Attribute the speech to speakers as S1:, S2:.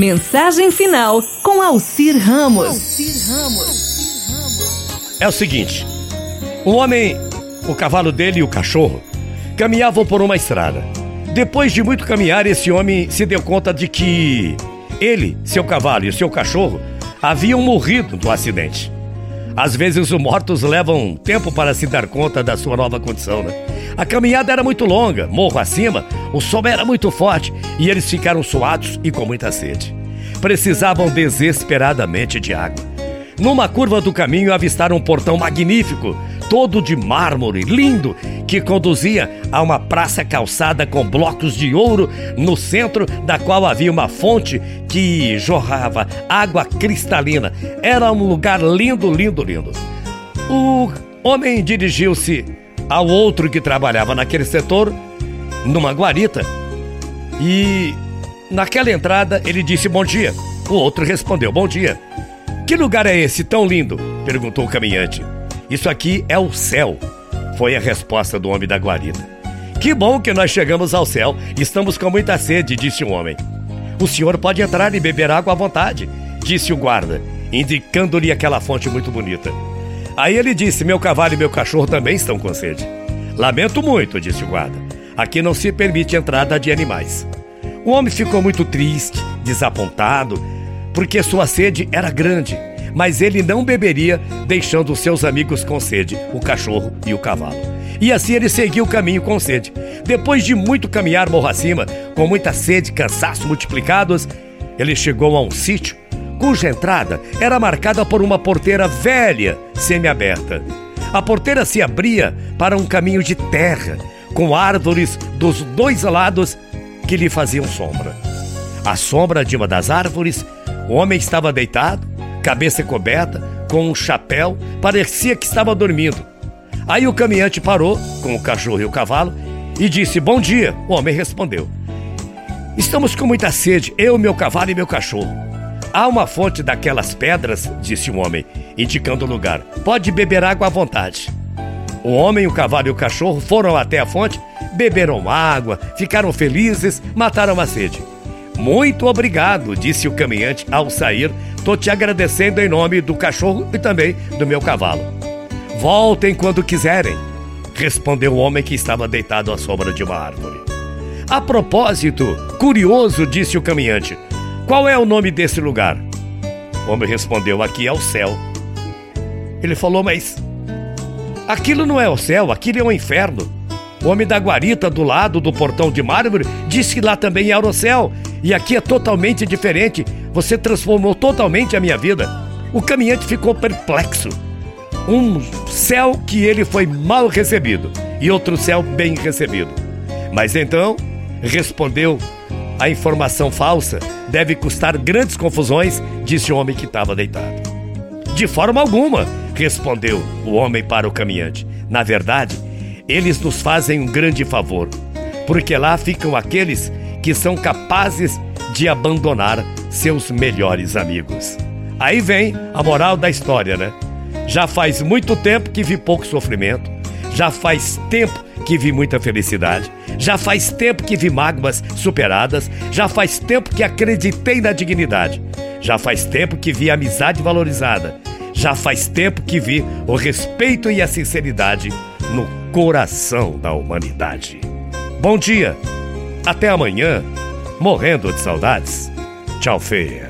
S1: Mensagem final com Alcir Ramos.
S2: É o seguinte: o homem, o cavalo dele e o cachorro caminhavam por uma estrada. Depois de muito caminhar, esse homem se deu conta de que ele, seu cavalo e seu cachorro haviam morrido no acidente. Às vezes os mortos levam tempo para se dar conta da sua nova condição, né? A caminhada era muito longa, morro acima, o sol era muito forte e eles ficaram suados e com muita sede. Precisavam desesperadamente de água. Numa curva do caminho avistaram um portão magnífico, todo de mármore, lindo, que conduzia a uma praça calçada com blocos de ouro, no centro da qual havia uma fonte que jorrava água cristalina. Era um lugar lindo, lindo, lindo. O homem dirigiu-se ao outro que trabalhava naquele setor, numa guarita, e naquela entrada ele disse bom dia. O outro respondeu bom dia. Que lugar é esse tão lindo? perguntou o caminhante. Isso aqui é o céu, foi a resposta do homem da guarida. Que bom que nós chegamos ao céu. Estamos com muita sede, disse o homem. O senhor pode entrar e beber água à vontade, disse o guarda, indicando-lhe aquela fonte muito bonita. Aí ele disse: Meu cavalo e meu cachorro também estão com sede. Lamento muito, disse o guarda. Aqui não se permite entrada de animais. O homem ficou muito triste, desapontado, porque sua sede era grande, mas ele não beberia, deixando seus amigos com sede, o cachorro e o cavalo. E assim ele seguiu o caminho com sede. Depois de muito caminhar morro acima, com muita sede e cansaço multiplicados, ele chegou a um sítio cuja entrada era marcada por uma porteira velha, semiaberta. A porteira se abria para um caminho de terra, com árvores dos dois lados que lhe faziam sombra. À sombra de uma das árvores, o homem estava deitado, cabeça coberta, com um chapéu, parecia que estava dormindo. Aí o caminhante parou com o cachorro e o cavalo e disse: Bom dia. O homem respondeu: Estamos com muita sede, eu, meu cavalo e meu cachorro. Há uma fonte daquelas pedras, disse o homem, indicando o lugar. Pode beber água à vontade. O homem, o cavalo e o cachorro foram até a fonte, beberam água, ficaram felizes, mataram a sede. Muito obrigado, disse o caminhante ao sair. Tô te agradecendo em nome do cachorro e também do meu cavalo. Voltem quando quiserem, respondeu o homem que estava deitado à sombra de uma árvore. A propósito, curioso, disse o caminhante. Qual é o nome desse lugar? O homem respondeu: Aqui é o céu. Ele falou: Mas aquilo não é o céu, aquilo é o inferno. O homem da guarita do lado do portão de mármore disse que lá também era o céu. E aqui é totalmente diferente. Você transformou totalmente a minha vida. O caminhante ficou perplexo. Um céu que ele foi mal recebido e outro céu bem recebido. Mas então respondeu a informação falsa deve custar grandes confusões, disse o homem que estava deitado. De forma alguma, respondeu o homem para o caminhante. Na verdade, eles nos fazem um grande favor, porque lá ficam aqueles que são capazes de abandonar seus melhores amigos. Aí vem a moral da história, né? Já faz muito tempo que vi pouco sofrimento, já faz tempo que vi muita felicidade. Já faz tempo que vi mágoas superadas. Já faz tempo que acreditei na dignidade. Já faz tempo que vi amizade valorizada. Já faz tempo que vi o respeito e a sinceridade no coração da humanidade. Bom dia. Até amanhã. Morrendo de saudades. Tchau, feia.